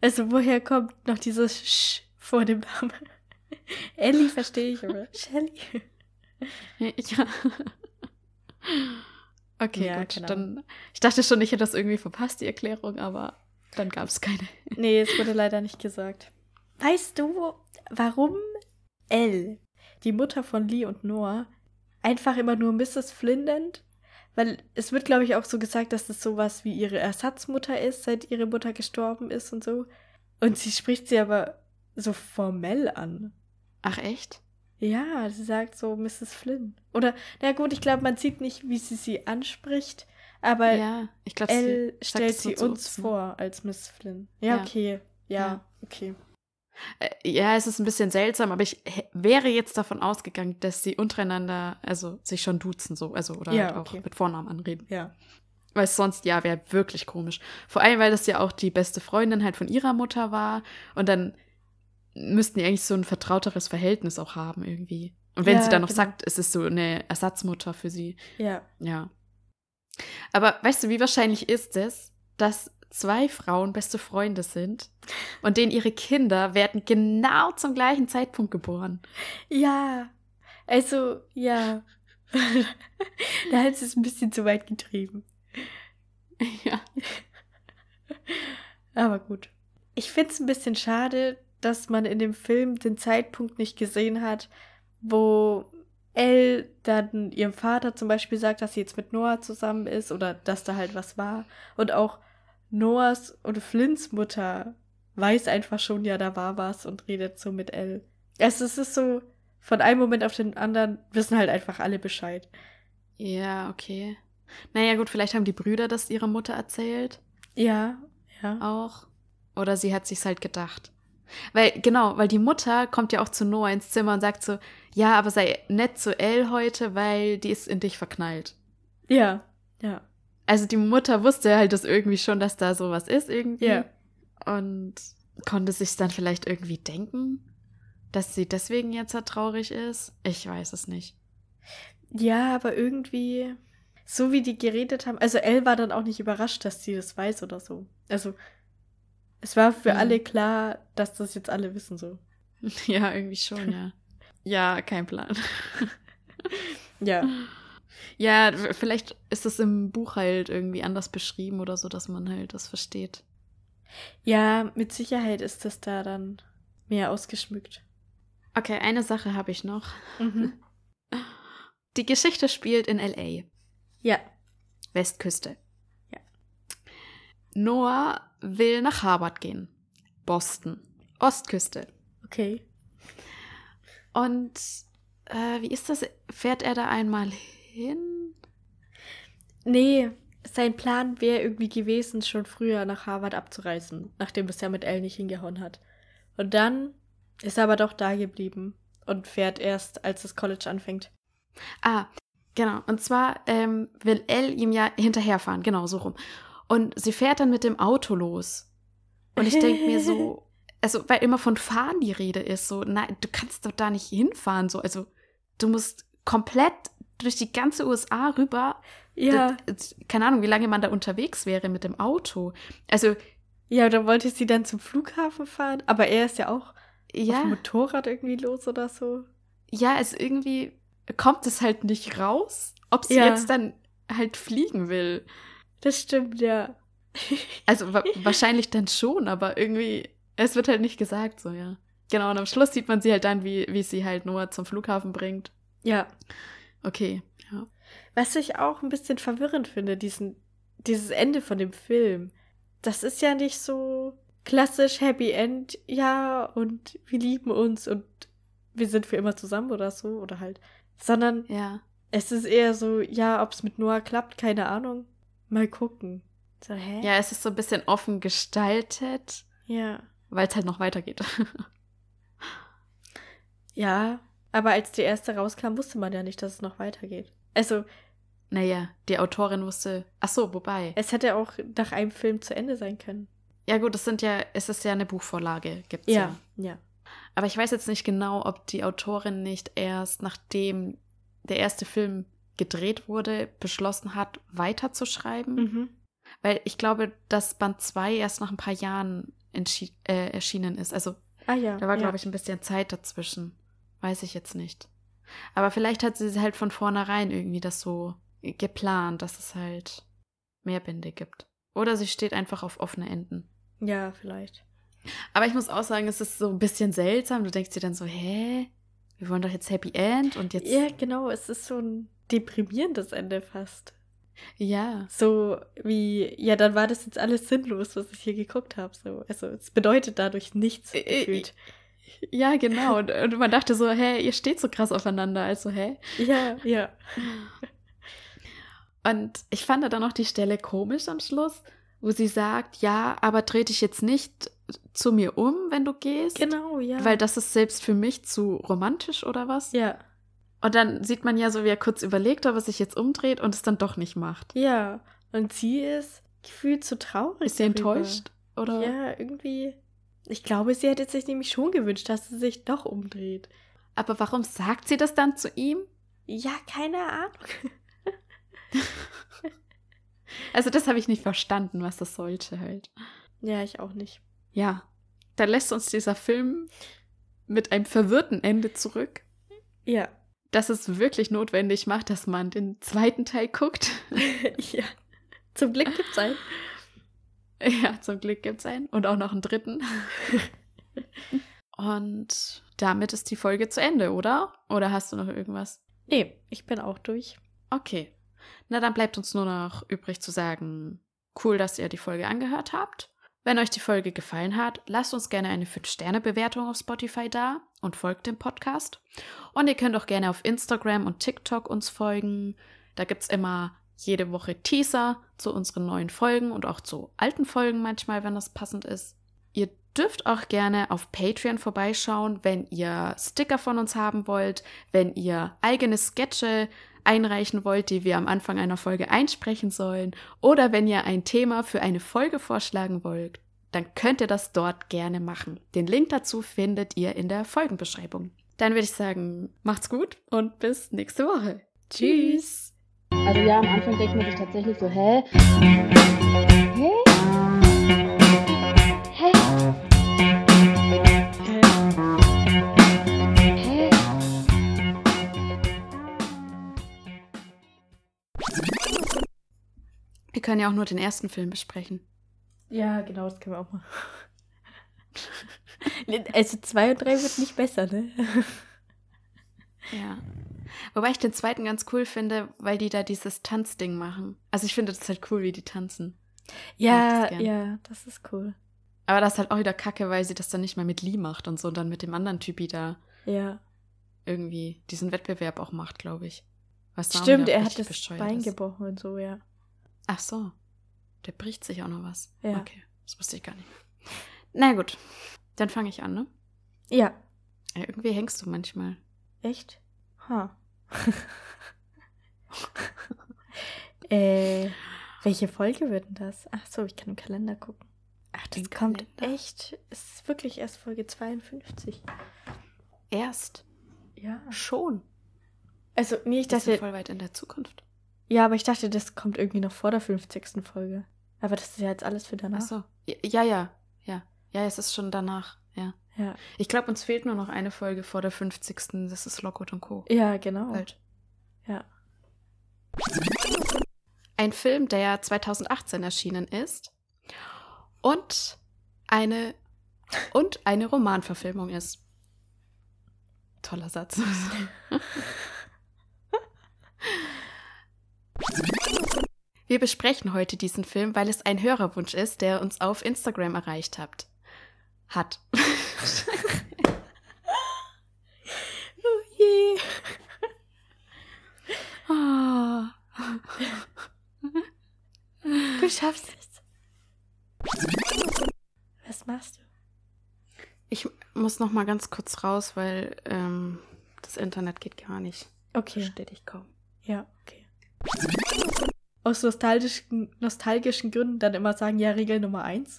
Also, woher kommt noch dieses Sch vor dem Namen? Ellie verstehe ich, aber Shelly. Ja. Okay, Ja, gut. keine Dann, ich dachte schon, ich hätte das irgendwie verpasst, die Erklärung, aber dann gab es keine. Nee, es wurde leider nicht gesagt. Weißt du, warum Elle, die Mutter von Lee und Noah, einfach immer nur Mrs. Flynn nennt? Weil es wird, glaube ich, auch so gesagt, dass das sowas wie ihre Ersatzmutter ist, seit ihre Mutter gestorben ist und so. Und sie spricht sie aber so formell an. Ach, echt? Ja, sie sagt so Mrs. Flynn. Oder, na gut, ich glaube, man sieht nicht, wie sie sie anspricht, aber ja, ich glaube, Elle stellt sie uns ne? vor als Miss Flynn. Ja, Ja. okay. Ja, Ja. okay. Äh, Ja, es ist ein bisschen seltsam, aber ich wäre jetzt davon ausgegangen, dass sie untereinander, also sich schon duzen, so, also oder Ja, halt auch okay. mit Vornamen anreden. Ja. Weil sonst, ja, wäre wirklich komisch. Vor allem, weil das ja auch die beste Freundin halt von ihrer Mutter war. Und dann müssten die eigentlich so ein vertrauteres Verhältnis auch haben, irgendwie. Und wenn Ja, sie dann noch genau. sagt, es ist so eine Ersatzmutter für sie, Ja. ja. Aber weißt du, wie wahrscheinlich ist es, dass zwei Frauen beste Freunde sind und denen ihre Kinder werden genau zum gleichen Zeitpunkt geboren? Ja. Also, ja. da hat es ein bisschen zu weit getrieben. ja. Aber gut. Ich finde es ein bisschen schade, dass man in dem Film den Zeitpunkt nicht gesehen hat, wo Elle dann ihrem Vater zum Beispiel sagt, dass sie jetzt mit Noah zusammen ist oder dass da halt was war. Und auch Noahs und Flints Mutter weiß einfach schon, ja, da war was und redet so mit Elle. Also es ist so, von einem Moment auf den anderen wissen halt einfach alle Bescheid. Ja, okay. Naja, gut, vielleicht haben die Brüder das ihrer Mutter erzählt. Ja, ja. auch. Oder sie hat sich's halt gedacht. Weil, genau, weil die Mutter kommt ja auch zu Noah ins Zimmer und sagt so, ja, aber sei nett zu Elle heute, weil die ist in dich verknallt. Ja, ja. Also die Mutter wusste halt das irgendwie schon, dass da sowas ist irgendwie. Ja. Und konnte sich dann vielleicht irgendwie denken, dass sie deswegen jetzt so traurig ist. Ich weiß es nicht. Ja, aber irgendwie, so wie die geredet haben, also Elle war dann auch nicht überrascht, dass sie das weiß oder so. Also, es war für Mhm. alle klar, dass das jetzt alle wissen so. Ja, irgendwie schon, ja. Ja, kein Plan. Ja. Ja, vielleicht ist es im Buch halt irgendwie anders beschrieben oder so, dass man halt das versteht. Ja, mit Sicherheit ist das da dann mehr ausgeschmückt. Okay, eine Sache habe ich noch. Mhm. Die Geschichte spielt in LA, Ja. Westküste. Ja. Noah will nach Harvard gehen. Boston, Ostküste. Okay. Und äh, wie ist das? Fährt er da einmal hin? Nee, sein Plan wäre irgendwie gewesen, schon früher nach Harvard abzureisen, nachdem das ja mit Elle nicht hingehauen hat. Und dann ist er aber doch da geblieben und fährt erst, als das College anfängt. Ah, genau. Und zwar ähm, will Elle ihm ja hinterherfahren, genau so rum. Und sie fährt dann mit dem Auto los. Und ich denke mir so, also, weil immer von Fahren die Rede ist, so, nein, du kannst doch da nicht hinfahren, so, also, du musst komplett durch die ganze USA rüber. Ja, Das- keine Ahnung, wie lange man da unterwegs wäre mit dem Auto. Also, ja, dann wollte sie dann zum Flughafen fahren, aber er ist ja auch auf ja, dem Motorrad irgendwie los oder so. ja, also irgendwie kommt es halt nicht raus, ob sie Ja. jetzt dann halt fliegen will. Das stimmt, ja. Also wa wahrscheinlich dann schon, aber irgendwie, es wird halt nicht gesagt, so, ja. Genau, und am Schluss sieht man sie halt dann, wie, wie sie halt Noah zum Flughafen bringt. Ja. Okay, ja. Was ich auch ein bisschen verwirrend finde, diesen, dieses Ende von dem Film. Das ist ja nicht so klassisch Happy End, ja, und wir lieben uns und wir sind für immer zusammen oder so, oder halt. Sondern Ja. es ist eher so, ja, ob es mit Noah klappt, keine Ahnung. Mal gucken. So, hä? Ja, es ist so ein bisschen offen gestaltet, Ja. weil es halt noch weitergeht. Ja, aber als die erste rauskam, wusste man ja nicht, dass es noch weitergeht. Also, naja, die Autorin wusste. Ach so, wobei. es hätte auch nach einem Film zu Ende sein können. Ja, gut, es sind ja, es ist ja eine Buchvorlage, gibt's ja. ja. Aber ich weiß jetzt nicht genau, ob die Autorin nicht erst nachdem der erste Film gedreht wurde, beschlossen hat, weiterzuschreiben. Mhm. Weil ich glaube, dass Band 2 erst nach ein paar Jahren äh, erschienen ist. Also Ah ja. da war, ja. glaube ich, ein bisschen Zeit dazwischen. Weiß ich jetzt nicht. Aber vielleicht hat sie halt von vornherein irgendwie das so geplant, dass es halt mehr Bände gibt. Oder sie steht einfach auf offene Enden. Ja, vielleicht. Aber ich muss auch sagen, es ist so ein bisschen seltsam. Du denkst dir dann so, hä? Wir wollen doch jetzt Happy End und jetzt. Ja, genau. Es ist so ein deprimierendes Ende fast. Ja. So wie, ja, dann war das jetzt alles sinnlos, was ich hier geguckt habe. So. Also es bedeutet dadurch nichts gefühlt. Ja, genau. Und, und man dachte so, hä, ihr steht so krass aufeinander. Also, hä? Ja, ja. Und ich fand dann noch die Stelle komisch am Schluss, wo sie sagt, ja, aber dreh dich jetzt nicht zu mir um, wenn du gehst. Genau, ja. Weil das ist selbst für mich zu romantisch oder was? Ja, Und dann sieht man ja so, wie er kurz überlegt, ob er sich jetzt umdreht und es dann doch nicht macht. ja. Und sie ist gefühlt zu traurig. Ist sie darüber. enttäuscht? Oder? Ja, irgendwie. Ich glaube, sie hätte sich nämlich schon gewünscht, dass sie sich doch umdreht. Aber warum sagt sie das dann zu ihm? Ja, keine Ahnung. Also das habe ich nicht verstanden, was das sollte halt. Ja, ich auch nicht. Ja, da lässt uns dieser Film mit einem verwirrten Ende zurück, Ja. das es wirklich notwendig macht, dass man den zweiten Teil guckt. ja. Zum Glück gibt's einen. Ja, zum Glück gibt es einen und auch noch einen dritten. und damit ist die Folge zu Ende, oder? Oder hast du noch irgendwas? Nee, ich bin auch durch. Okay. Na, dann bleibt uns nur noch übrig zu sagen, cool, dass ihr die Folge angehört habt. Wenn euch die Folge gefallen hat, lasst uns gerne eine 5-Sterne-Bewertung auf Spotify da und folgt dem Podcast. Und ihr könnt auch gerne auf Instagram und TikTok uns folgen. Da gibt es immer jede Woche Teaser zu unseren neuen Folgen und auch zu alten Folgen manchmal, wenn das passend ist. Ihr dürft auch gerne auf Patreon vorbeischauen, wenn ihr Sticker von uns haben wollt, wenn ihr eigene Sketche einreichen wollt, die wir am Anfang einer Folge einsprechen sollen, oder wenn ihr ein Thema für eine Folge vorschlagen wollt, dann könnt ihr das dort gerne machen. Den Link dazu findet ihr in der Folgenbeschreibung. Dann würde ich sagen, macht's gut und bis nächste Woche. Tschüss. Also ja, am Anfang denkt man sich tatsächlich so, hä? Hä? Hä? Hä? Wir können ja auch nur den ersten Film besprechen. Ja, genau, das können wir auch machen. also zwei und drei wird nicht besser, ne? Ja. Wobei ich den zweiten ganz cool finde, weil die da dieses Tanzding machen. Also ich finde das halt cool, wie die tanzen. Ja, das ja, das ist cool. Aber das ist halt auch wieder kacke, weil sie das dann nicht mal mit Lee macht und so und dann mit dem anderen Typi da Ja. irgendwie diesen Wettbewerb auch macht, glaube ich. Was Stimmt, er hat das Bein ist. gebrochen und so, ja. Ach so. Der bricht sich auch noch was. Ja. Okay, das wusste ich gar nicht. Na gut, dann fange ich an, ne? Ja. Ja, irgendwie hängst du manchmal. Echt? Ha. äh, welche Folge wird denn das? Ach so, ich kann im Kalender gucken. Ach, das Im kommt Kalender? echt. Es ist wirklich erst Folge 52. Erst. Ja. Schon. Also, nee, ich Das ist ja dachte. voll weit in der Zukunft. Ja, aber ich dachte, das kommt irgendwie noch vor der 50. Folge. Aber das ist ja jetzt alles für danach. Ach so. Ja, ja, ja. Ja, es ist schon danach, ja. Ich glaube, uns fehlt nur noch eine Folge vor der 50. Das ist Lockwood und Co. Ja, genau. Halt. Ja. Ein Film, der 2018 erschienen ist und eine und eine Romanverfilmung ist. Toller Satz. Wir besprechen heute diesen Film, weil es ein Hörerwunsch ist, der uns auf Instagram erreicht hat. Hat. Oh je. Ah. Du schaffst es. Was machst du? Ich muss noch mal ganz kurz raus, weil ähm, das Internet geht gar nicht. Okay. Verstehe dich kaum. Ja, okay. Aus nostalgischen, nostalgischen Gründen dann immer sagen, ja, Regel Nummer eins.